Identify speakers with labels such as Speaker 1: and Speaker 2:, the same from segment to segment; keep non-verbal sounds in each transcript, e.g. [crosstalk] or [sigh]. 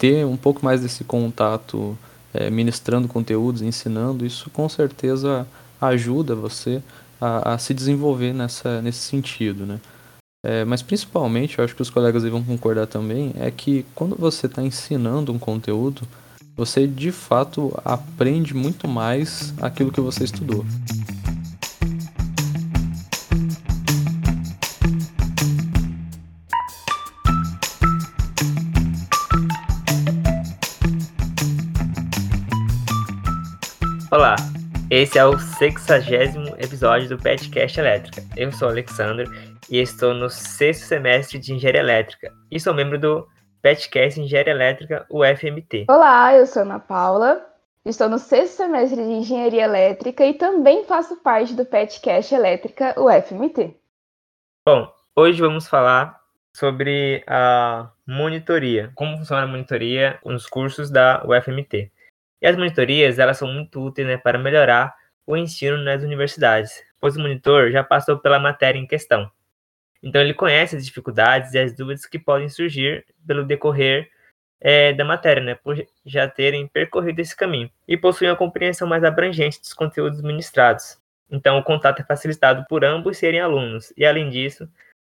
Speaker 1: ter um pouco mais desse contato é, ministrando conteúdos, ensinando, isso com certeza ajuda você a, a se desenvolver nessa, nesse sentido, né? É, mas principalmente, eu acho que os colegas vão concordar também, é que quando você está ensinando um conteúdo, você de fato aprende muito mais aquilo que você estudou.
Speaker 2: Esse é o 60 episódio do Petcast Elétrica. Eu sou o Alexandre e estou no sexto semestre de Engenharia Elétrica e sou membro do Petcast Engenharia Elétrica UFMT.
Speaker 3: Olá, eu sou Ana Paula, estou no sexto semestre de Engenharia Elétrica e também faço parte do Petcast Elétrica UFMT.
Speaker 2: Bom, hoje vamos falar sobre a monitoria, como funciona a monitoria nos cursos da UFMT. E as monitorias, elas são muito úteis né, para melhorar o ensino nas universidades, pois o monitor já passou pela matéria em questão. Então ele conhece as dificuldades e as dúvidas que podem surgir pelo decorrer é, da matéria, né, por já terem percorrido esse caminho, e possui uma compreensão mais abrangente dos conteúdos ministrados. Então o contato é facilitado por ambos serem alunos, e além disso,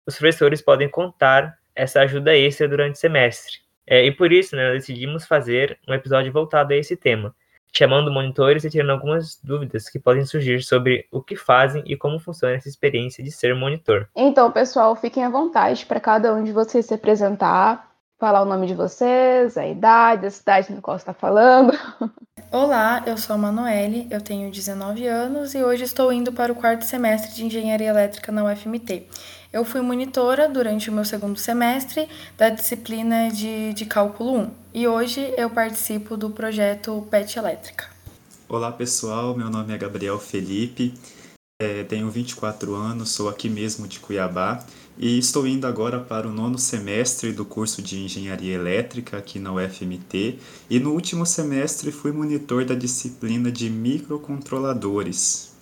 Speaker 2: os professores podem contar essa ajuda extra durante o semestre. É, e por isso, né, decidimos fazer um episódio voltado a esse tema, chamando monitores e tirando algumas dúvidas que podem surgir sobre o que fazem e como funciona essa experiência de ser monitor.
Speaker 3: Então, pessoal, fiquem à vontade para cada um de vocês se apresentar, falar o nome de vocês, a idade, a cidade no qual está falando. [laughs]
Speaker 4: Olá, eu sou a Manoele, eu tenho 19 anos e hoje estou indo para o quarto semestre de Engenharia Elétrica na UFMT. Eu fui monitora durante o meu segundo semestre da disciplina de, de Cálculo 1 e hoje eu participo do projeto PET Elétrica.
Speaker 5: Olá pessoal, meu nome é Gabriel Felipe, é, tenho 24 anos, sou aqui mesmo de Cuiabá. E estou indo agora para o nono semestre do curso de Engenharia Elétrica aqui na UFMT e no último semestre fui monitor da disciplina de microcontroladores.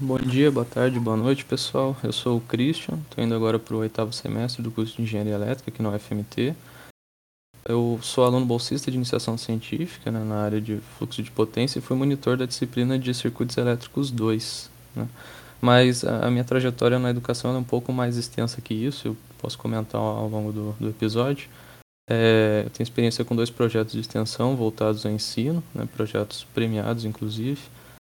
Speaker 1: Bom dia, boa tarde, boa noite, pessoal. Eu sou o Christian, estou indo agora para o oitavo semestre do curso de Engenharia Elétrica aqui no UFMT. Eu sou aluno bolsista de iniciação científica né, na área de fluxo de potência e fui monitor da disciplina de circuitos elétricos 2. Né? Mas a minha trajetória na educação é um pouco mais extensa que isso, eu posso comentar ao longo do, do episódio. É, eu tenho experiência com dois projetos de extensão voltados ao ensino, né, projetos premiados inclusive.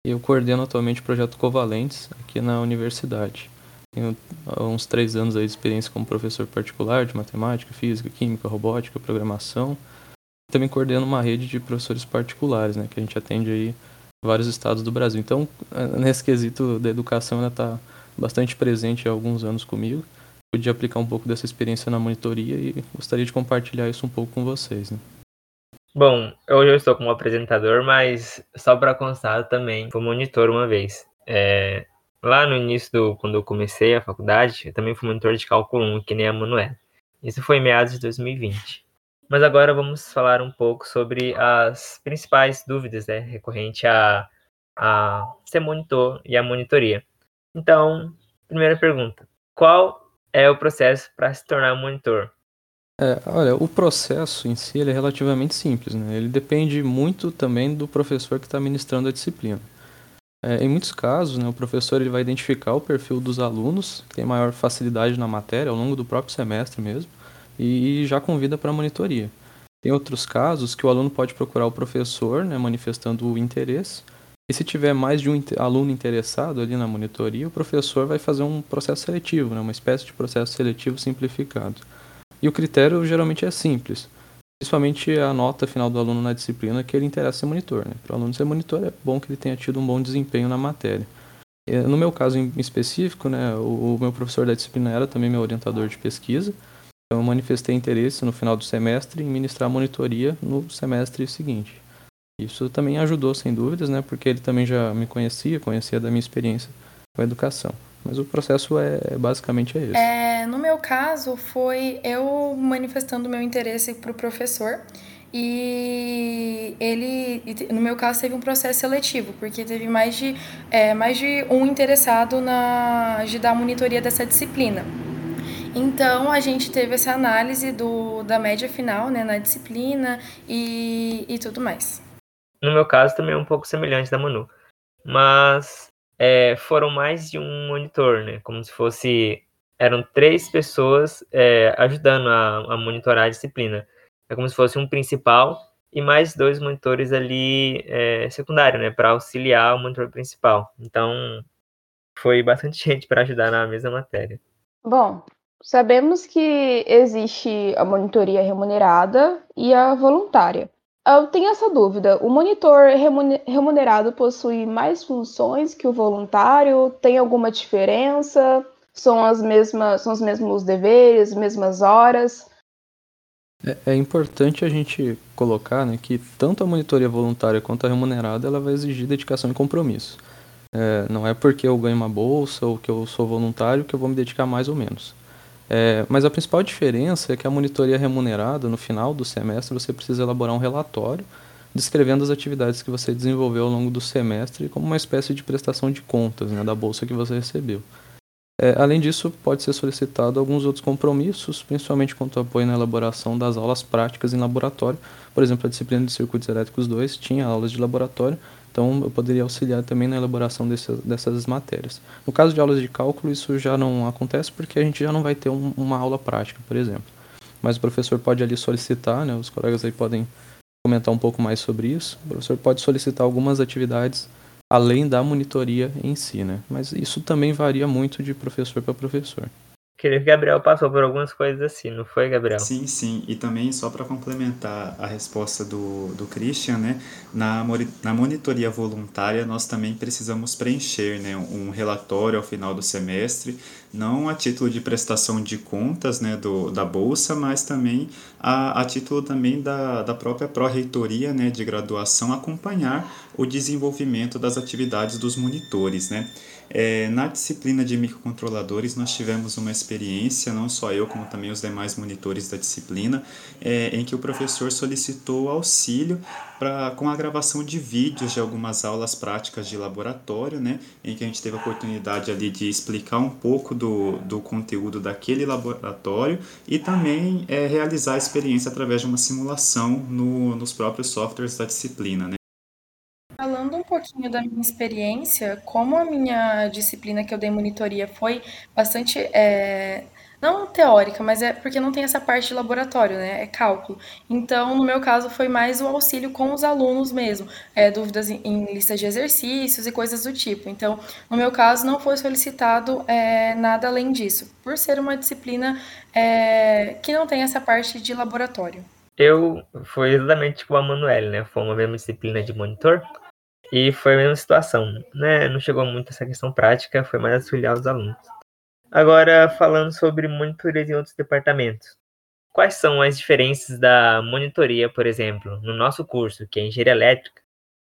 Speaker 1: Eu coordeno atualmente o projeto Covalentes aqui na universidade. Tenho uns três anos aí de experiência como professor particular de matemática, física, química, robótica, programação. Também coordeno uma rede de professores particulares, né, que a gente atende aí vários estados do Brasil. Então, nesse quesito da educação, ela está bastante presente há alguns anos comigo. Pude aplicar um pouco dessa experiência na monitoria e gostaria de compartilhar isso um pouco com vocês. Né?
Speaker 2: Bom, hoje eu estou como apresentador, mas só para constar também fui monitor uma vez. É, lá no início do quando eu comecei a faculdade, eu também fui monitor de cálculo 1, que nem a Manuela. Isso foi em meados de 2020. Mas agora vamos falar um pouco sobre as principais dúvidas né, recorrente a, a ser monitor e a monitoria. Então, primeira pergunta: qual é o processo para se tornar monitor?
Speaker 1: É, olha, o processo em si é relativamente simples, né? Ele depende muito também do professor que está ministrando a disciplina. É, em muitos casos, né, o professor ele vai identificar o perfil dos alunos que tem maior facilidade na matéria ao longo do próprio semestre mesmo e já convida para a monitoria. Tem outros casos que o aluno pode procurar o professor, né, manifestando o interesse. E se tiver mais de um aluno interessado ali na monitoria, o professor vai fazer um processo seletivo, né, uma espécie de processo seletivo simplificado. E o critério geralmente é simples, principalmente a nota final do aluno na disciplina que ele interessa ser monitor. Né? Para o aluno ser monitor é bom que ele tenha tido um bom desempenho na matéria. No meu caso em específico, né, o, meu professor da disciplina era também meu orientador de pesquisa, então eu manifestei interesse no final do semestre em ministrar monitoria no semestre seguinte. Isso também ajudou, sem dúvidas, né, porque ele também já me conhecia, conhecia da minha experiência com a educação. Mas o processo é basicamente é esse.
Speaker 4: É, no meu caso, foi eu manifestando meu interesse para o professor. E ele, no meu caso, teve um processo seletivo, porque teve mais de, é, mais de um interessado na, de dar monitoria dessa disciplina. Então a gente teve essa análise do, da média final né, na disciplina e, e tudo mais.
Speaker 2: No meu caso também é um pouco semelhante da Manu. Mas é, foram mais de um monitor, né? Como se fosse. Eram três pessoas é, ajudando a, a, monitorar a disciplina. É como se fosse um principal e mais dois monitores ali é, secundário, né? Para auxiliar o monitor principal. Então, foi bastante [laughs] gente para ajudar na mesma matéria.
Speaker 3: Bom, sabemos que existe a monitoria remunerada e a voluntária. Eu tenho essa dúvida. O monitor remunerado possui mais funções que o voluntário? Tem alguma diferença? São as mesmas, são os mesmos deveres, mesmas horas?
Speaker 1: É, é, importante a gente colocar né, que tanto a monitoria voluntária quanto a remunerada ela vai exigir dedicação e compromisso. É, não é porque eu ganho uma bolsa ou que eu sou voluntário que eu vou me dedicar mais ou menos. É, mas a principal diferença é que a monitoria remunerada, no final do semestre, você precisa elaborar um relatório descrevendo as atividades que você desenvolveu ao longo do semestre como uma espécie de prestação de contas né, da bolsa que você recebeu. É, além disso, pode ser solicitado alguns outros compromissos, principalmente quanto ao apoio na elaboração das aulas práticas em laboratório. Por exemplo, a disciplina de Circuitos Elétricos 2 tinha aulas de laboratório, então, eu poderia auxiliar também na elaboração desse, dessas matérias. No caso de aulas de cálculo, isso já não acontece porque a gente já não vai ter um, uma aula prática, por exemplo. Mas o professor pode ali solicitar, né, os colegas aí podem comentar um pouco mais sobre isso. O professor pode solicitar algumas atividades além da monitoria em si, né? Mas isso também varia muito de professor para professor.
Speaker 2: Creio que Gabriel passou por algumas coisas assim, não foi, Gabriel?
Speaker 5: Sim, sim. E também, só para complementar a resposta do, do Christian, né? Na, na monitoria voluntária, nós também precisamos preencher né, um relatório ao final do semestre, não a título de prestação de contas né, do, da Bolsa, mas também a, a título também da, da própria pró-reitoria né, de graduação acompanhar o desenvolvimento das atividades dos monitores, né? É, na disciplina de microcontroladores, nós tivemos uma experiência, não só eu, como também os demais monitores da disciplina, é, em que o professor solicitou auxílio pra, com a gravação de vídeos de algumas aulas práticas de laboratório, né, em que a gente teve a oportunidade ali de explicar um pouco do, do conteúdo daquele laboratório e também é, realizar a experiência através de uma simulação no, nos próprios softwares da disciplina. Né.
Speaker 4: Falando um pouquinho da minha experiência, como a minha disciplina que eu dei monitoria foi bastante, é, não teórica, mas é porque não tem essa parte de laboratório, né? É cálculo. Então, no meu caso, foi mais o auxílio com os alunos mesmo, é, dúvidas em, em listas de exercícios e coisas do tipo. Então, no meu caso, não foi solicitado é, nada além disso, por ser uma disciplina é, que não tem essa parte de laboratório.
Speaker 2: Eu fui exatamente tipo a Manuel, né? Foi uma mesma disciplina de monitor. E foi a mesma situação, né? Não chegou muito essa questão prática, foi mais auxiliar os alunos. Agora, falando sobre monitorias em outros departamentos. Quais são as diferenças da monitoria, por exemplo, no nosso curso, que é Engenharia Elétrica,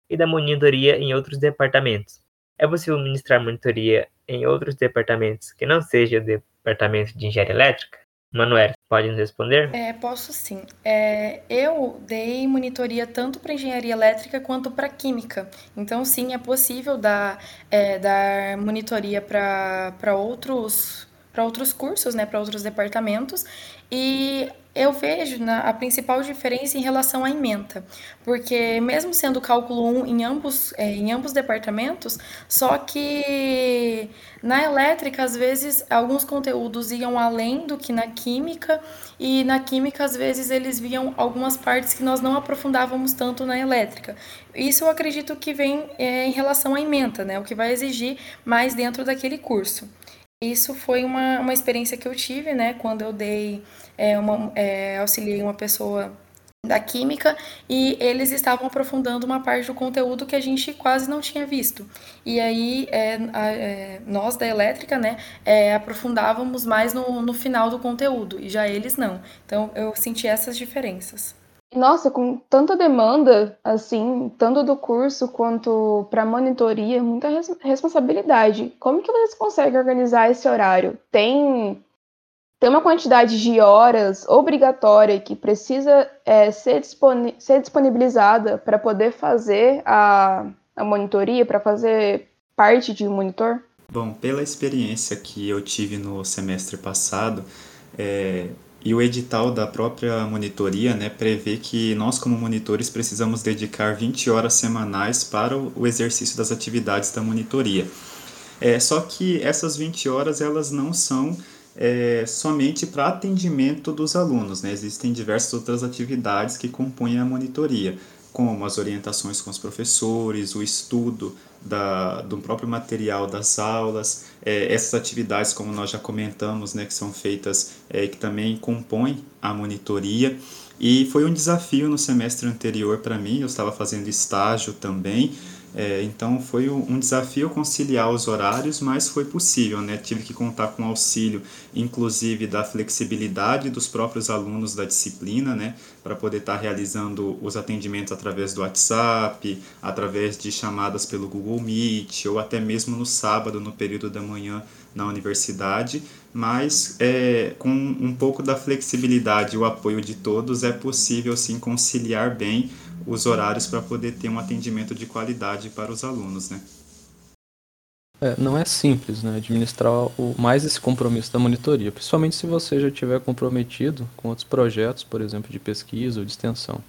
Speaker 2: e da monitoria em outros departamentos? É possível ministrar monitoria em outros departamentos que não seja o departamento de Engenharia Elétrica? Manuel, pode nos responder?
Speaker 4: É, posso sim. É, eu dei monitoria tanto para engenharia elétrica quanto para química. Então, sim, é possível dar, é, dar monitoria para outros para outros cursos, né, para outros departamentos. E eu vejo né, a principal diferença em relação à ementa, porque mesmo sendo cálculo 1 em ambos, é, em ambos departamentos, só que na elétrica, às vezes, alguns conteúdos iam além do que na química, e na química, às vezes, eles viam algumas partes que nós não aprofundávamos tanto na elétrica. Isso eu acredito que vem é, em relação à ementa, né, o que vai exigir mais dentro daquele curso. Isso foi uma, uma experiência que eu tive, né, quando eu dei é, uma, é, auxiliei uma pessoa da química e eles estavam aprofundando uma parte do conteúdo que a gente quase não tinha visto. E aí é, a, é, nós da elétrica, né, é, aprofundávamos mais no, no final do conteúdo e já eles não. Então eu senti essas diferenças.
Speaker 3: Nossa, com tanta demanda, assim, tanto do curso quanto para monitoria, muita res responsabilidade. Como que vocês conseguem organizar esse horário? Tem tem uma quantidade de horas obrigatória que precisa é, ser, disponi ser disponibilizada para poder fazer a, a monitoria, para fazer parte de um monitor?
Speaker 5: Bom, pela experiência que eu tive no semestre passado, É, e o edital da própria monitoria né, prevê que nós, como monitores, precisamos dedicar 20 horas semanais para o exercício das atividades da monitoria. É, só que essas 20 horas elas não são é, somente para atendimento dos alunos. Né? Existem diversas outras atividades que compõem a monitoria, como as orientações com os professores, o estudo da, do próprio material das aulas, é, essas atividades, como nós já comentamos, né, que são feitas, é, que também compõem a monitoria. E foi um desafio no semestre anterior para mim, eu estava fazendo estágio também, é, então foi um desafio conciliar os horários, mas foi possível, né? Tive que contar com auxílio, inclusive da flexibilidade dos próprios alunos da disciplina, né? Para poder estar tá realizando os atendimentos através do WhatsApp, através de chamadas pelo Google Meet, ou até mesmo no sábado, no período da manhã na universidade, mas é, com um pouco da flexibilidade e o apoio de todos é possível sim conciliar bem os horários para poder ter um atendimento de qualidade para os alunos, né?
Speaker 1: É, não é simples, né, administrar o, mais esse compromisso da monitoria, principalmente se você já tiver comprometido com outros projetos, por exemplo, de pesquisa ou de extensão.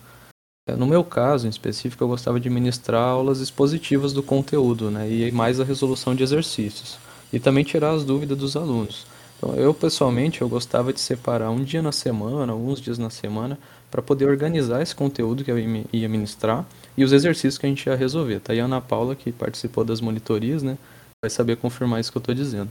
Speaker 1: É, no meu caso, em específico, eu gostava de ministrar aulas expositivas do conteúdo, né, e mais a resolução de exercícios, e também tirar as dúvidas dos alunos. Então, eu pessoalmente eu gostava de separar um dia na semana, alguns dias na semana, para poder organizar esse conteúdo que eu ia ministrar e os exercícios que a gente ia resolver. Tá aí a Ana Paula, que participou das monitorias, né, vai saber confirmar isso que eu estou dizendo.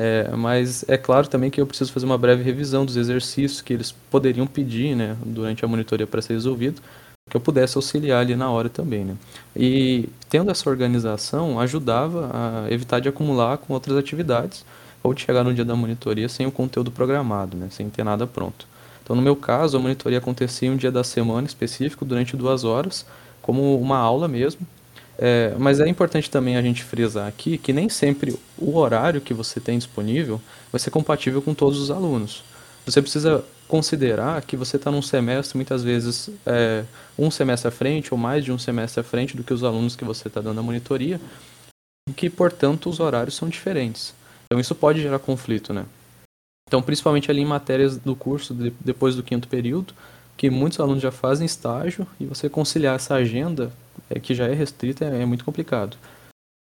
Speaker 1: É, mas é claro também que eu preciso fazer uma breve revisão dos exercícios que eles poderiam pedir né, durante a monitoria para ser resolvido, que eu pudesse auxiliar ali na hora também. Né? E tendo essa organização, ajudava a evitar de acumular com outras atividades ou de chegar no dia da monitoria sem o conteúdo programado, né, sem ter nada pronto. Então, no meu caso, a monitoria acontecia um dia da semana específico, durante duas horas, como uma aula mesmo. É, mas é importante também a gente frisar aqui que nem sempre o horário que você tem disponível vai ser compatível com todos os alunos. Você precisa considerar que você está num semestre, muitas vezes, é, um semestre à frente ou mais de um semestre à frente do que os alunos que você está dando a monitoria, e que, portanto, os horários são diferentes. Então isso pode gerar conflito, né? Então, principalmente ali em matérias do curso de, depois do quinto período, que muitos alunos já fazem estágio e você conciliar essa agenda é, que já é restrita é, é muito complicado.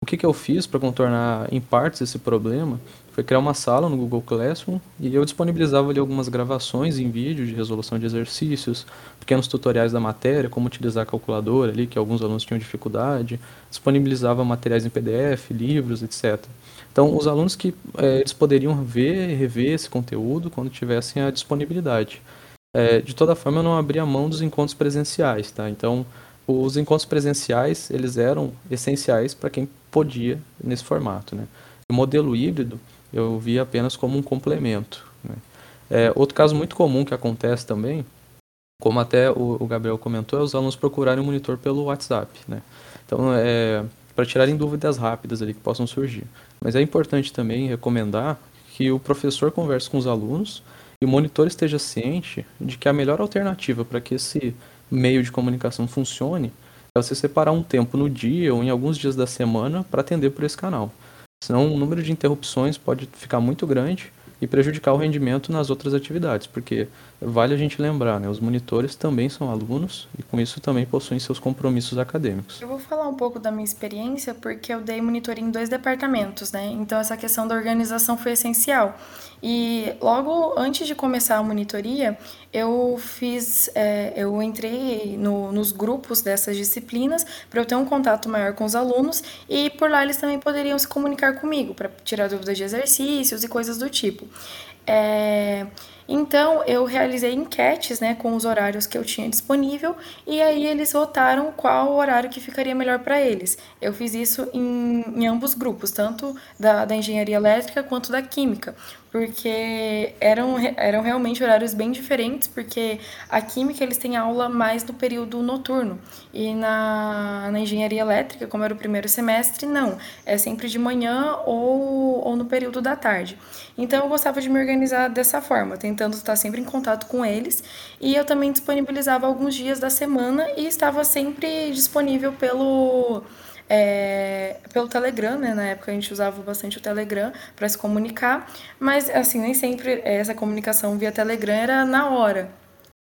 Speaker 1: O que, que eu fiz para contornar em partes esse problema foi criar uma sala no Google Classroom e eu disponibilizava ali algumas gravações em vídeo de resolução de exercícios, pequenos tutoriais da matéria, como utilizar a calculadora ali, que alguns alunos tinham dificuldade, disponibilizava materiais em PDF, livros, etc. Então, os alunos que é, eles poderiam ver e rever esse conteúdo quando tivessem a disponibilidade. É, de toda forma, eu não abria mão dos encontros presenciais, tá? Então, os encontros presenciais, eles eram essenciais para quem podia nesse formato, né? O modelo híbrido, eu via apenas como um complemento, né? É, outro caso muito comum que acontece também, como até o, o Gabriel comentou, é os alunos procurarem o monitor pelo WhatsApp, né? Então, é, para tirarem dúvidas rápidas ali que possam surgir. Mas é importante também recomendar que o professor converse com os alunos e o monitor esteja ciente de que a melhor alternativa para que esse meio de comunicação funcione é você separar um tempo no dia ou em alguns dias da semana para atender por esse canal. Senão o número de interrupções pode ficar muito grande e prejudicar o rendimento nas outras atividades, porque vale a gente lembrar, né, os monitores também são alunos e com isso também possuem seus compromissos acadêmicos.
Speaker 4: Eu vou falar um pouco da minha experiência, porque eu dei monitoria em dois departamentos, né? Então essa questão da organização foi essencial. E logo antes de começar a monitoria, eu fiz, é, eu entrei no, nos grupos dessas disciplinas para eu ter um contato maior com os alunos e por lá eles também poderiam se comunicar comigo para tirar dúvidas de exercícios e coisas do tipo. É, então eu realizei enquetes né, com os horários que eu tinha disponível e aí eles votaram qual horário que ficaria melhor para eles. Eu fiz isso em, em ambos grupos, tanto da, da engenharia elétrica quanto da química, porque eram, eram realmente horários bem diferentes, porque a química eles têm aula mais no período noturno. E na, na engenharia elétrica, como era o primeiro semestre, não, é sempre de manhã ou, ou no período da tarde. Então eu gostava de me organizar dessa forma, tentando estar sempre em contato com eles. E eu também disponibilizava alguns dias da semana e estava sempre disponível pelo é, pelo Telegram, né? Na época a gente usava bastante o Telegram para se comunicar, mas assim, nem sempre essa comunicação via Telegram era na hora.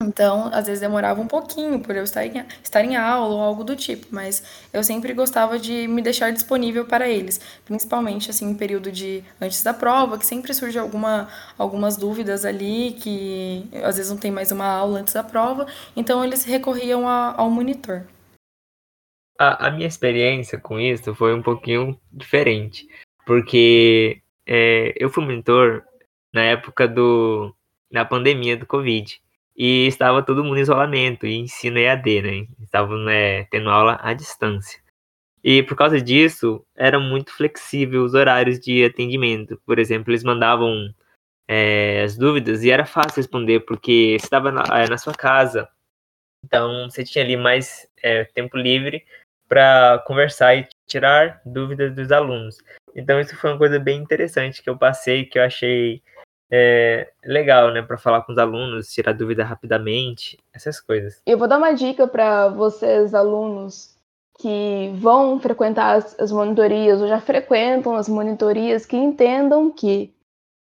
Speaker 4: Então, às vezes demorava um pouquinho por eu estar em, estar em aula ou algo do tipo, mas eu sempre gostava de me deixar disponível para eles, principalmente assim em período de antes da prova, que sempre surge alguma, algumas dúvidas ali, que às vezes não tem mais uma aula antes da prova, então eles recorriam a, ao monitor.
Speaker 2: A, a, minha experiência com isso foi um pouquinho diferente, porque é, eu fui monitor na época do, da pandemia do Covid e estava todo mundo em isolamento e ensino EAD, né? Estavam né, tendo aula à distância. E por causa disso, eram muito flexíveis os horários de atendimento. Por exemplo, eles mandavam é, as dúvidas e era fácil responder, porque você estava na, é, na, sua casa. Então, você tinha ali mais é, tempo livre para conversar e tirar dúvidas dos alunos. Então, isso foi uma coisa bem interessante que eu passei, que eu achei é, legal, né, para falar com os alunos, tirar dúvida rapidamente, essas coisas.
Speaker 3: Eu vou dar uma dica para vocês, alunos, que vão frequentar as, as, monitorias ou já frequentam as monitorias, que entendam que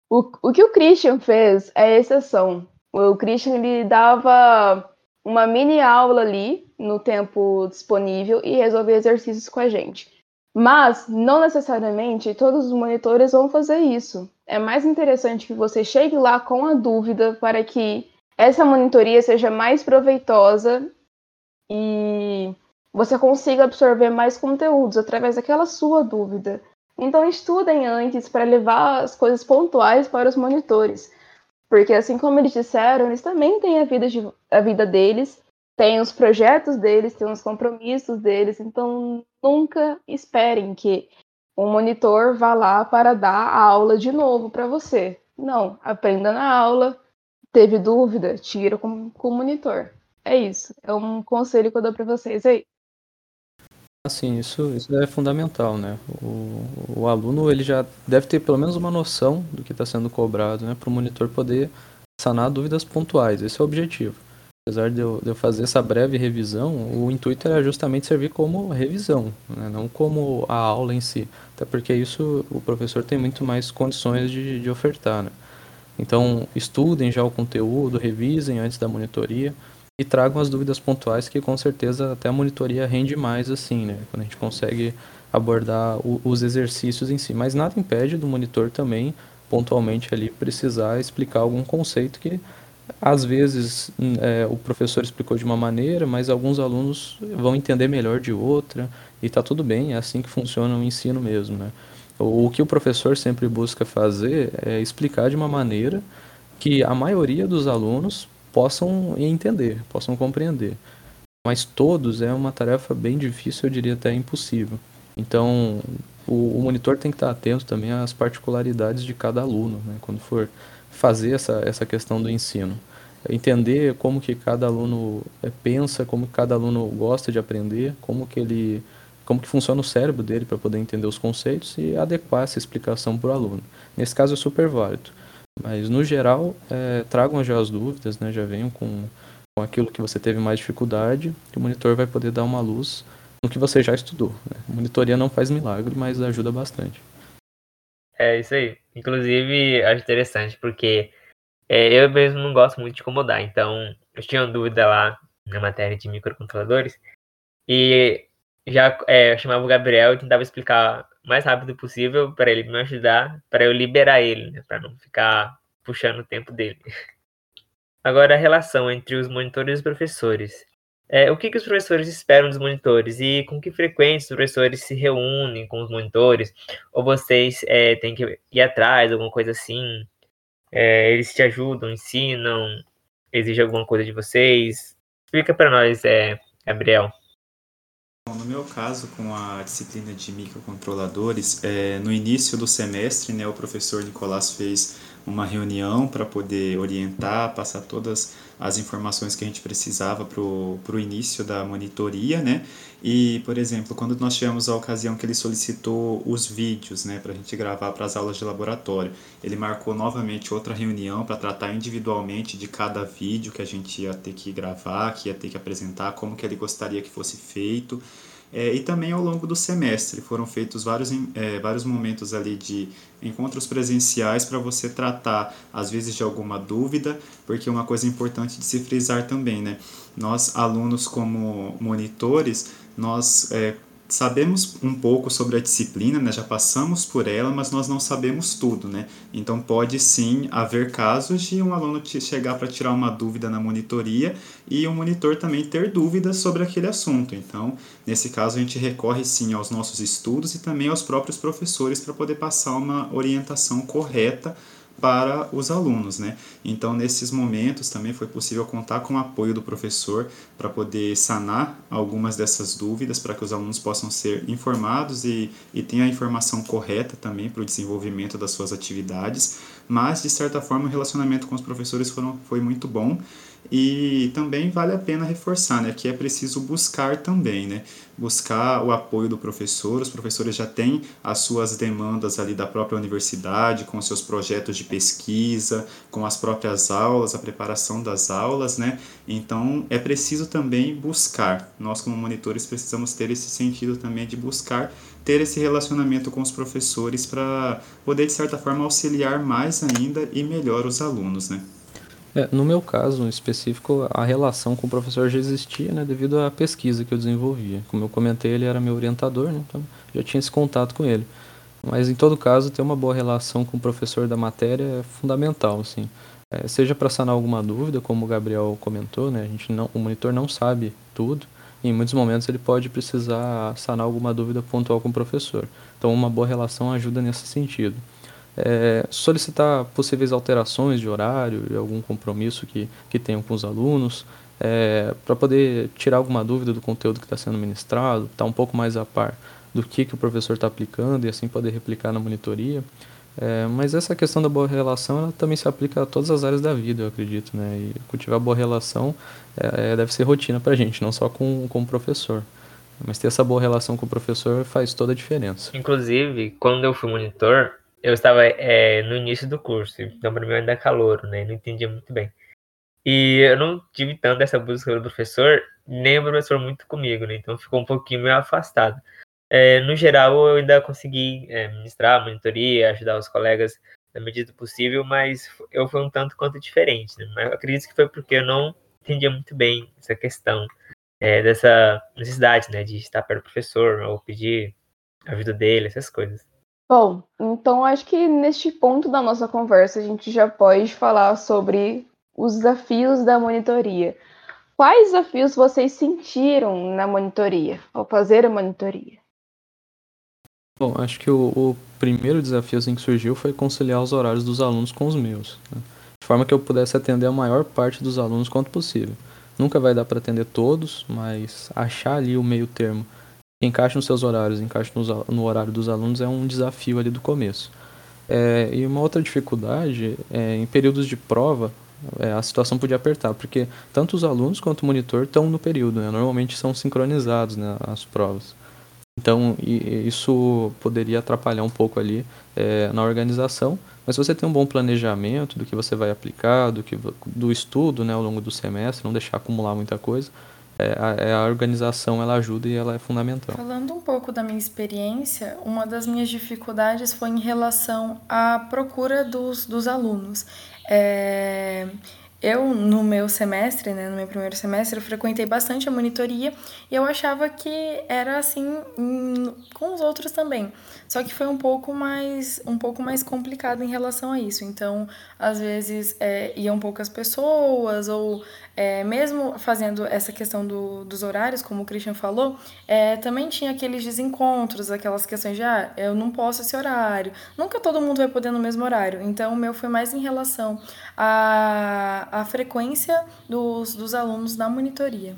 Speaker 3: o, o que o Christian fez é exceção. O Christian ele dava uma mini aula ali no tempo disponível e resolvia exercícios com a gente. Mas não necessariamente todos os monitores vão fazer isso. É mais interessante que você chegue lá com a dúvida para que essa monitoria seja mais proveitosa e você consiga absorver mais conteúdos através daquela sua dúvida. Então estudem antes para levar as coisas pontuais para os monitores. Porque assim como eles disseram, eles também têm a vida, de, a vida deles tem os projetos deles, tem os compromissos deles, então nunca esperem que o monitor vá lá para dar a aula de novo para você. Não, aprenda na aula, teve dúvida, tira com, com o monitor. É isso, é um conselho que eu dou para vocês aí.
Speaker 1: Assim, isso, isso é fundamental, né? O, o aluno ele já deve ter pelo menos uma noção do que está sendo cobrado, né? Para o monitor poder sanar dúvidas pontuais. Esse é o objetivo apesar de eu, de eu, fazer essa breve revisão, o intuito era justamente servir como revisão, né? não como a aula em si. Até porque isso o professor tem muito mais condições de, de ofertar. Né? Então, estudem já o conteúdo, revisem antes da monitoria e tragam as dúvidas pontuais que com certeza até a monitoria rende mais assim, né? Quando a gente consegue abordar o, os exercícios em si. Mas nada impede do monitor também, pontualmente ali, precisar explicar algum conceito que às vezes hum, é, o professor explicou de uma maneira, mas alguns alunos vão entender melhor de outra, e está tudo bem, é assim que funciona o ensino mesmo. Né? O, o que o professor sempre busca fazer é explicar de uma maneira que a maioria dos alunos possam entender, possam compreender. Mas todos é uma tarefa bem difícil, eu diria até impossível. Então, o, o monitor tem que estar atento também às particularidades de cada aluno, né? quando for fazer essa, essa questão do ensino. Entender como que cada aluno eh, pensa, como que cada aluno gosta de aprender, como que ele como que funciona o cérebro dele para poder entender os conceitos e adequar essa explicação para o aluno. Nesse caso é super válido. Mas no geral, é, tragam já as dúvidas, né, já venham com, com aquilo que você teve mais dificuldade, que o monitor vai poder dar uma luz no que você já estudou. Né? Monitoria não faz milagre, mas ajuda bastante.
Speaker 2: É isso aí. Inclusive, acho interessante, porque é, eu mesmo não gosto muito de incomodar. Então, eu tinha uma dúvida lá na matéria de microcontroladores. E já é, eu chamava o Gabriel e tentava explicar o mais rápido possível para ele me ajudar, para eu liberar ele, né, para não ficar puxando o tempo dele. [laughs] Agora, a relação entre os monitores e os professores. É, o que, que os professores esperam dos monitores e com que frequência os professores se reúnem com os monitores? Ou vocês é, têm que ir atrás, alguma coisa assim? É, eles te ajudam, ensinam, exigem alguma coisa de vocês? Explica para nós, é, Gabriel.
Speaker 5: No meu caso, com a disciplina de microcontroladores, é, no início do semestre, né, o professor Nicolás fez uma reunião para poder orientar, passar todas as informações que a gente precisava para o início da monitoria, né? E, por exemplo, quando nós tivemos a ocasião que ele solicitou os vídeos, né, para a gente gravar para as aulas de laboratório, ele marcou novamente outra reunião para tratar individualmente de cada vídeo que a gente ia ter que gravar, que ia ter que apresentar, como que ele gostaria que fosse feito. É, e também ao longo do semestre foram feitos vários, é, vários momentos ali de encontros presenciais para você tratar, às vezes, de alguma dúvida, porque uma coisa importante de se frisar também, né? Nós, alunos como monitores, nós é, sabemos um pouco sobre a disciplina, né? já passamos por ela, mas nós não sabemos tudo, né? Então pode sim haver casos de um aluno chegar para tirar uma dúvida na monitoria e o monitor também ter dúvidas sobre aquele assunto. Então, nesse caso a gente recorre sim aos nossos estudos e também aos próprios professores para poder passar uma orientação correta para os alunos, né? Então, nesses momentos também foi possível contar com o apoio do professor para poder sanar algumas dessas dúvidas, para que os alunos possam ser informados e, e tenham a informação correta também para o desenvolvimento das suas atividades. Mas, de certa forma, o relacionamento com os professores foram, foi muito bom e também vale a pena reforçar, né, que é preciso buscar também, né, buscar o apoio do professor. Os professores já têm as suas demandas ali da própria universidade, com seus projetos de pesquisa, com as próprias aulas, a preparação das aulas, né? Então é preciso também buscar. Nós como monitores precisamos ter esse sentido também de buscar ter esse relacionamento com os professores para poder de certa forma auxiliar mais ainda e melhor os alunos, né?
Speaker 1: É, no meu caso específico, a relação com o professor já existia, né, devido à pesquisa que eu desenvolvia. Como eu comentei, ele era meu orientador, né, então já tinha esse contato com ele. Mas em todo caso, ter uma boa relação com o professor da matéria é fundamental, assim. É, seja para sanar alguma dúvida, como o Gabriel comentou, né, a gente não, o monitor não sabe tudo. E em muitos momentos ele pode precisar sanar alguma dúvida pontual com o professor. Então, uma boa relação ajuda nesse sentido é, solicitar possíveis alterações de horário e algum compromisso que, que tenham com os alunos, é, para poder tirar alguma dúvida do conteúdo que está sendo ministrado, estar tá um pouco mais a par do que, que o professor está aplicando e assim poder replicar na monitoria. É, mas essa questão da boa relação ela também se aplica a todas as áreas da vida, eu acredito. Né? E cultivar boa relação é, é deve ser rotina para a gente, não só com, com o professor. Mas ter essa boa relação com o professor faz toda a diferença.
Speaker 2: Inclusive, quando eu fui monitor, eu estava é, no início do curso, então para mim ainda é calor, né? Não entendia muito bem. E eu não tive tanto essa busca do professor, nem o professor muito comigo, né? Então ficou um pouquinho meio afastado. É, no geral, eu ainda consegui é, ministrar monitoria, ajudar os colegas na medida do possível, mas eu fui um tanto quanto diferente. Né? Mas acredito que foi porque eu não entendia muito bem essa questão é, dessa necessidade, né, de estar perto do professor ou pedir ajuda dele, essas coisas.
Speaker 3: Bom, então acho que neste ponto da nossa conversa a gente já pode falar sobre os desafios da monitoria. Quais desafios vocês sentiram na monitoria, ao fazer a monitoria?
Speaker 1: Bom, acho que o, o primeiro desafio assim, que surgiu foi conciliar os horários dos alunos com os meus, né? de forma que eu pudesse atender a maior parte dos alunos quanto possível. Nunca vai dar para atender todos, mas achar ali o meio termo encaixe nos seus horários, encaixe no, horário dos alunos é um desafio ali do começo. É, e uma outra dificuldade, é, em períodos de prova, é, a situação podia apertar, porque tanto os alunos quanto o monitor estão no período, né? normalmente são sincronizados né, as provas. Então, e, isso poderia atrapalhar um pouco ali é, na organização, mas se você tem um bom planejamento do que você vai aplicar, do, que, do estudo né, ao longo do semestre, não deixar acumular muita coisa, a, é, a, organização ela ajuda e ela é fundamental.
Speaker 4: Falando um pouco da minha experiência, uma das minhas dificuldades foi em relação à procura dos, dos alunos. É, eu, no meu semestre, né, no meu primeiro semestre, eu frequentei bastante a monitoria e eu achava que era assim com os outros também. Só que foi um pouco mais, um pouco mais complicado em relação a isso. Então, às vezes, é, iam poucas pessoas ou é, mesmo fazendo essa questão do, dos horários, como o Christian falou, é, também tinha aqueles desencontros, aquelas questões de, ah, eu não posso esse horário. Nunca todo mundo vai poder no mesmo horário. Então, o meu foi mais em relação à, à frequência dos, dos alunos na monitoria.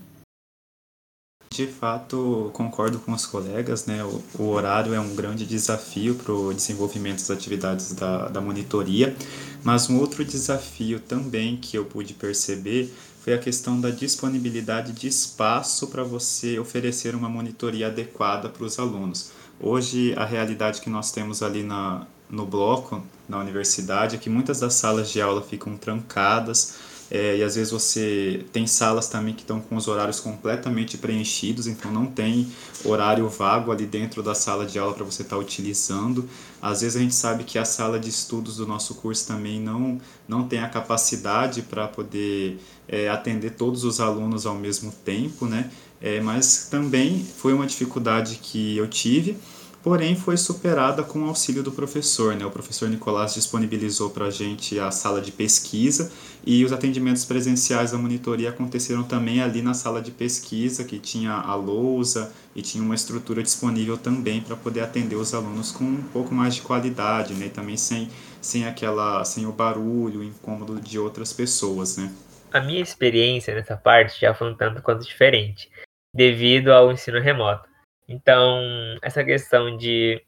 Speaker 5: De fato, concordo com os colegas, né? O, o horário é um grande desafio para o desenvolvimento das atividades da, da monitoria, mas um outro desafio também que eu pude perceber foi a questão da disponibilidade de espaço para você oferecer uma monitoria adequada para os alunos. Hoje, a realidade que nós temos ali na, no bloco, na universidade, é que muitas das salas de aula ficam trancadas, É, e às vezes você tem salas também que estão com os horários completamente preenchidos, então não tem horário vago ali dentro da sala de aula para você estar tá utilizando. Às vezes a gente sabe que a sala de estudos do nosso curso também não, não tem a capacidade para poder é, atender todos os alunos ao mesmo tempo, né? É, mas também foi uma dificuldade que eu tive porém foi superada com o auxílio do professor. Né? O professor Nicolás disponibilizou para a gente a sala de pesquisa e os atendimentos presenciais da monitoria aconteceram também ali na sala de pesquisa, que tinha a lousa e tinha uma estrutura disponível também para poder atender os alunos com um pouco mais de qualidade, né? e também sem, sem, aquela, sem o barulho, o incômodo de outras pessoas. Né?
Speaker 2: A minha experiência nessa parte já foi um tanto quanto diferente, devido ao ensino remoto então, essa questão de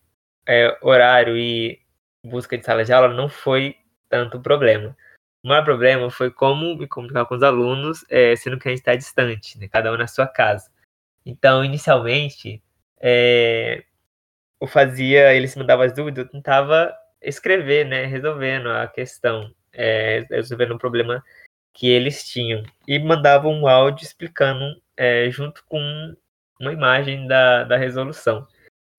Speaker 2: é, horário e busca de sala de aula não foi tanto problema. O maior problema foi como me comunicar com os alunos, é, sendo que a gente está distante, né, cada um na sua casa. Então, inicialmente, é, eu fazia, ele se mandava as dúvidas, eu tentava escrever, né, resolvendo a questão, é, resolvendo o problema que eles tinham. E mandava um áudio explicando, é, junto com uma imagem da, da resolução.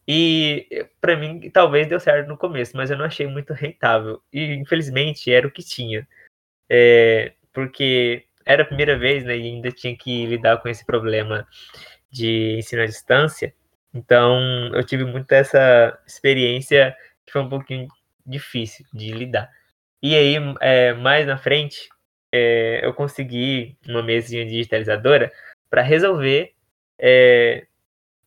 Speaker 2: E para mim talvez deu certo no começo, mas eu não achei muito rentável. E infelizmente era o que tinha. É, porque era a primeira vez, né, e ainda tinha que lidar com esse problema de ensino à distância. Então eu tive muito essa experiência que foi um pouquinho difícil de lidar. E aí, é, mais na frente, é, eu consegui uma mesinha digitalizadora para resolver é,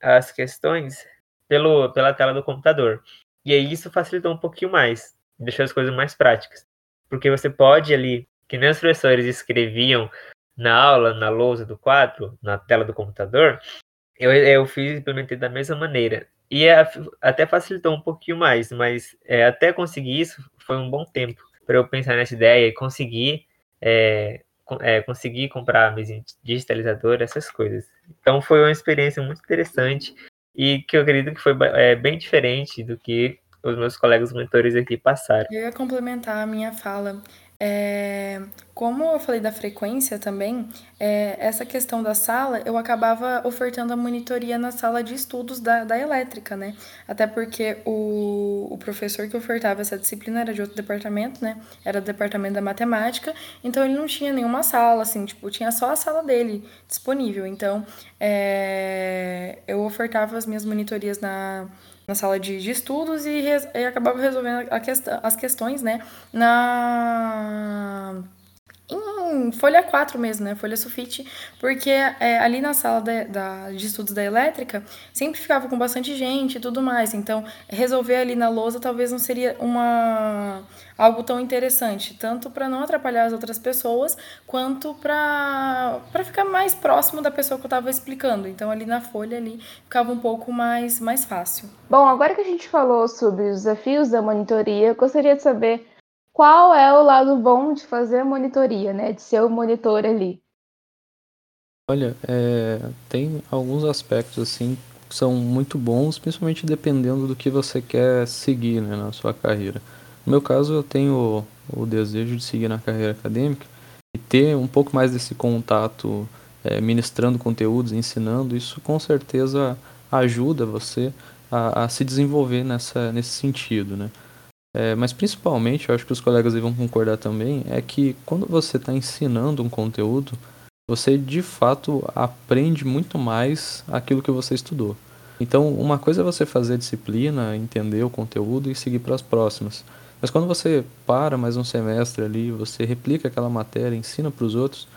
Speaker 2: as questões pelo, pela tela do computador. E aí isso facilitou um pouquinho mais, deixou as coisas mais práticas. Porque você pode ali, que nem os professores escreviam na aula, na lousa do quadro, na tela do computador, eu, eu fiz implementei da mesma maneira. E é, até facilitou um pouquinho mais, mas é, até conseguir isso foi um bom tempo para eu pensar nessa ideia e conseguir é, é, conseguir comprar mesa digitalizadora, essas coisas. Então foi uma experiência muito interessante e que eu acredito que foi é, bem diferente do que os meus colegas mentores aqui passaram.
Speaker 4: Eu ia complementar a minha fala. É, como eu falei da frequência também, é, essa questão da sala, eu acabava ofertando a monitoria na sala de estudos da, da elétrica, né? Até porque o, o professor que ofertava essa disciplina era de outro departamento, né? Era do departamento da matemática, então ele não tinha nenhuma sala, assim, tipo, tinha só a sala dele disponível. Então, é, eu ofertava as minhas monitorias na na sala de, de estudos e, res, e acabava resolvendo as questões, né, na em folha 4 mesmo, né? Folha sulfite, porque é, ali na sala da, da, de estudos da elétrica sempre ficava com bastante gente e tudo mais. Então, resolver ali na lousa talvez não seria uma algo tão interessante, tanto para não atrapalhar as outras pessoas, quanto para ficar mais próximo da pessoa que eu estava explicando. Então, ali na folha ali ficava um pouco mais, mais fácil.
Speaker 3: Bom, agora que a gente falou sobre os desafios da monitoria, eu gostaria de saber qual é o lado bom de fazer a monitoria, né? De ser o monitor ali.
Speaker 1: Olha, é, tem alguns aspectos assim que são muito bons, principalmente dependendo do que você quer seguir né, na sua carreira. No meu caso, eu tenho o, o desejo de seguir na carreira acadêmica e ter um pouco mais desse contato é, ministrando conteúdos, ensinando, isso com certeza ajuda você a, a se desenvolver nessa, nesse sentido, né? É, mas principalmente, eu acho que os colegas vão concordar também, é que quando você está ensinando um conteúdo, você de fato aprende muito mais aquilo que você estudou. Então, uma coisa é você fazer disciplina, entender o conteúdo e seguir para as próximas. Mas quando você para mais um semestre ali, você replica aquela matéria, ensina para os outros,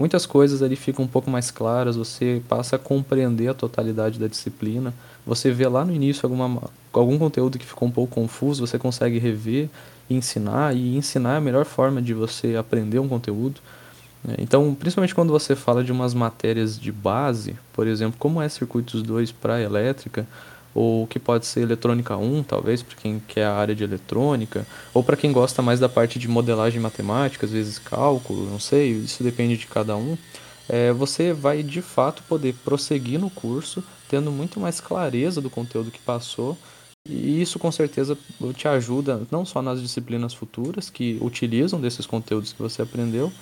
Speaker 1: muitas coisas ali ficam um pouco mais claras, você passa a compreender a totalidade da disciplina, você vê lá no início alguma, algum conteúdo que ficou um pouco confuso, você consegue rever e ensinar, e ensinar é a melhor forma de você aprender um conteúdo. Né? Então, principalmente quando você fala de umas matérias de base, por exemplo, como é circuitos 2 para elétrica, ou que pode ser eletrônica 1, talvez, para quem quer a área de eletrônica, ou para quem gosta mais da parte de modelagem matemática, às vezes cálculo, não sei, isso depende de cada um. É, você vai de fato poder prosseguir no curso, tendo muito mais clareza do conteúdo que passou, e isso com certeza te ajuda não só nas disciplinas futuras que utilizam desses conteúdos que você aprendeu,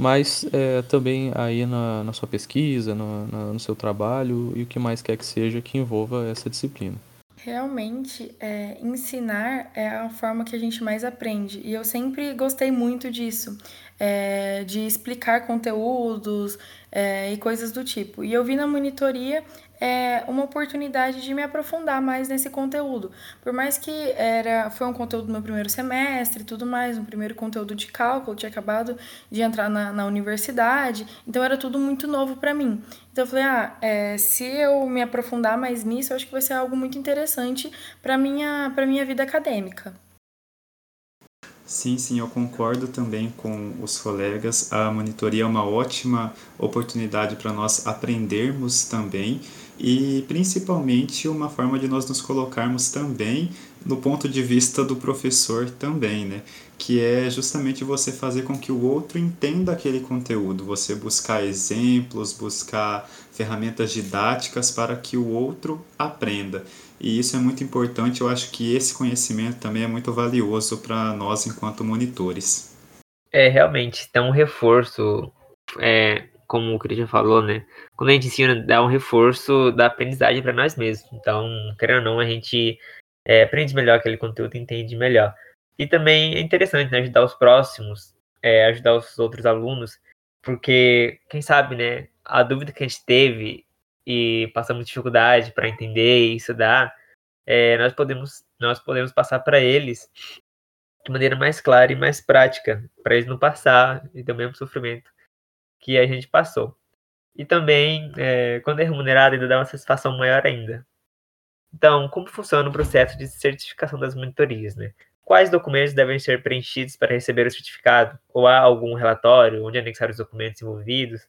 Speaker 1: mas é, também aí na, na sua pesquisa, no, na, no seu trabalho e o que mais quer que seja que envolva essa disciplina.
Speaker 4: Realmente, é, ensinar é a forma que a gente mais aprende. E eu sempre gostei muito disso, é, de explicar conteúdos é, e coisas do tipo. E eu vi na monitoria é, uma oportunidade de me aprofundar mais nesse conteúdo. Por mais que era, foi um conteúdo do meu primeiro semestre e tudo mais, um primeiro conteúdo de cálculo, tinha acabado de entrar na, na universidade, então era tudo muito novo para mim. Então eu falei, ah, é, se eu me aprofundar mais nisso, eu acho que vai ser algo muito interessante para minha para minha vida acadêmica.
Speaker 5: Sim, sim, eu concordo também com os colegas. A monitoria é uma ótima oportunidade para nós aprendermos também e principalmente uma forma de nós nos colocarmos também no ponto de vista do professor também, né? Que é justamente você fazer com que o outro entenda aquele conteúdo, você buscar exemplos, buscar ferramentas didáticas para que o outro aprenda. E isso é muito importante, eu acho que esse conhecimento também é muito valioso para nós enquanto monitores.
Speaker 2: É, realmente, tem um reforço é, como o Christian falou, né? Quando a gente ensina, dá um reforço da aprendizagem para nós mesmos. Então, querendo ou não, a gente é, aprende melhor aquele conteúdo entende melhor. E também é interessante né, ajudar os próximos, é, ajudar os outros alunos, porque, quem sabe, né? A dúvida que a gente teve e passamos dificuldade para entender e estudar, é, nós, podemos, nós podemos passar para eles de maneira mais clara e mais prática, para eles não passar e ter o sofrimento que a gente passou. E também, é, quando é remunerado, ainda dá uma satisfação maior ainda. Então, como funciona o processo de certificação das monitorias, né? Quais documentos devem ser preenchidos para receber o certificado? Ou há algum relatório onde anexar os documentos envolvidos?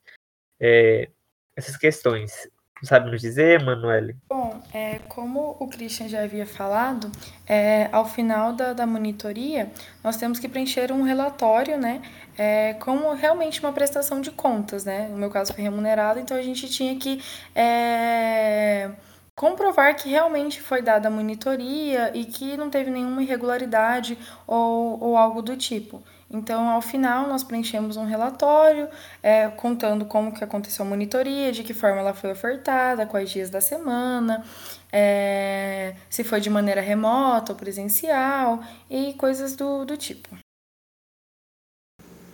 Speaker 2: É, essas questões. Sabe nos dizer, Manuele?
Speaker 4: Bom, é, como o Christian já havia falado, é, ao final da, da monitoria, nós temos que preencher um relatório, né? É, como realmente uma prestação de contas, né? No meu caso foi remunerado, então a gente tinha que é, comprovar que realmente foi dada a monitoria e que não teve nenhuma irregularidade ou, ou algo do tipo. Então, ao final, nós preenchemos um relatório é, contando como que aconteceu a monitoria, de que forma ela foi ofertada, quais dias da semana, é, se foi de maneira remota ou presencial e coisas do, do tipo.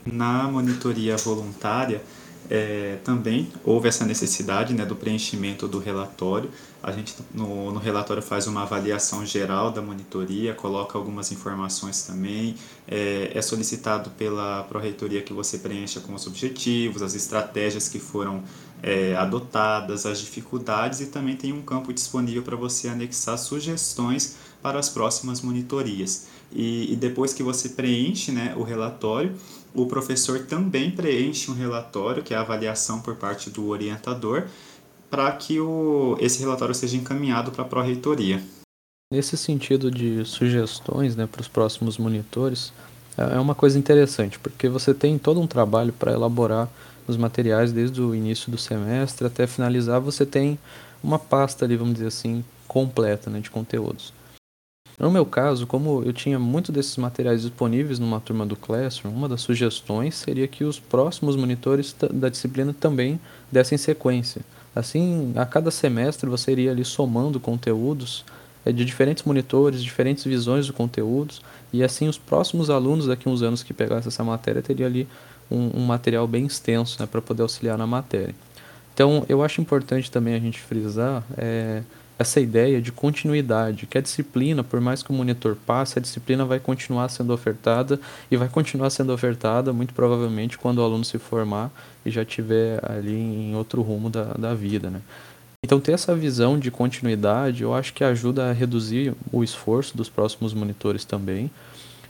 Speaker 5: Na monitoria voluntária, é, também houve essa necessidade né, do preenchimento do relatório. A gente no, no, relatório faz uma avaliação geral da monitoria, coloca algumas informações também. É, é solicitado pela Pró-Reitoria que você preencha com os objetivos, as estratégias que foram é, adotadas, as dificuldades e também tem um campo disponível para você anexar sugestões para as próximas monitorias. E, e depois que você preenche né, o relatório, o professor também preenche um relatório, que é a avaliação por parte do orientador, para que o, esse relatório seja encaminhado para a pró-reitoria.
Speaker 1: Nesse sentido de sugestões né, para os próximos monitores, é, é uma coisa interessante, porque você tem todo um trabalho para elaborar os materiais desde o início do semestre até finalizar, você tem uma pasta ali, vamos dizer assim, completa né, de conteúdos. No meu caso, como eu tinha muito desses materiais disponíveis numa turma do Classroom, uma das sugestões seria que os próximos monitores da disciplina também dessem sequência. Assim, a cada semestre você iria ali somando conteúdos é, de diferentes monitores, diferentes visões do conteúdos, e assim os próximos alunos daqui a uns anos que pegassem essa matéria teriam ali um, um material bem extenso né, para poder auxiliar na matéria. Então, eu acho importante também a gente frisar é, essa ideia de continuidade, que a disciplina, por mais que o monitor passe, a disciplina vai continuar sendo ofertada e vai continuar sendo ofertada muito provavelmente quando o aluno se formar e já estiver ali em outro rumo da, da vida, né? Então ter essa visão de continuidade, eu acho que ajuda a reduzir o esforço dos próximos monitores também,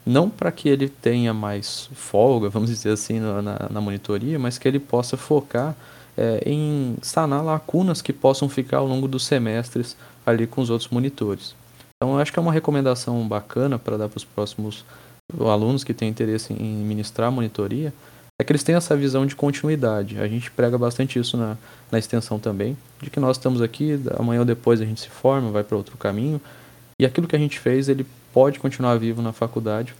Speaker 1: não para que ele tenha mais folga, [laughs] vamos dizer assim, na, na monitoria, mas que ele possa focar é, em sanar lacunas que possam ficar ao longo dos semestres ali com os outros monitores. Então, eu acho que é uma recomendação bacana para dar para os próximos alunos que têm interesse em ministrar monitoria, é que eles tenham essa visão de continuidade. A gente prega bastante isso na, na extensão também, de que nós estamos aqui, amanhã ou depois a gente se forma, vai para outro caminho, e aquilo que a gente fez, ele pode continuar vivo na faculdade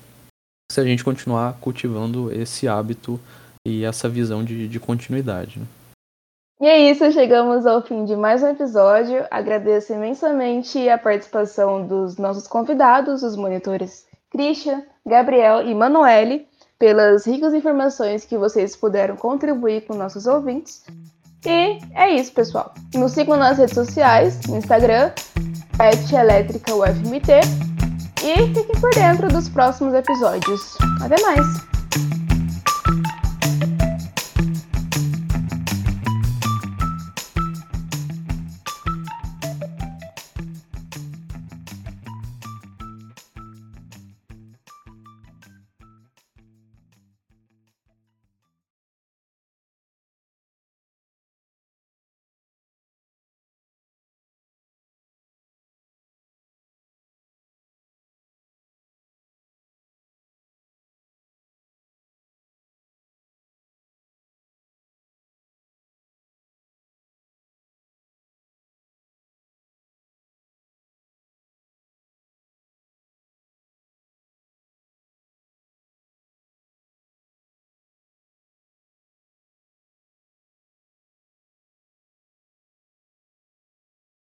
Speaker 1: se a gente continuar cultivando esse hábito e essa visão de, de continuidade. Né?
Speaker 3: E é isso, chegamos ao fim de mais um episódio. Agradeço imensamente a participação dos nossos convidados, os monitores Christian, Gabriel e Manuele, pelas ricas informações que vocês puderam contribuir com nossos ouvintes. E é isso, pessoal. Nos sigam nas redes sociais, no Instagram, Elétrica UFMT, e fiquem por dentro dos próximos episódios. Até mais!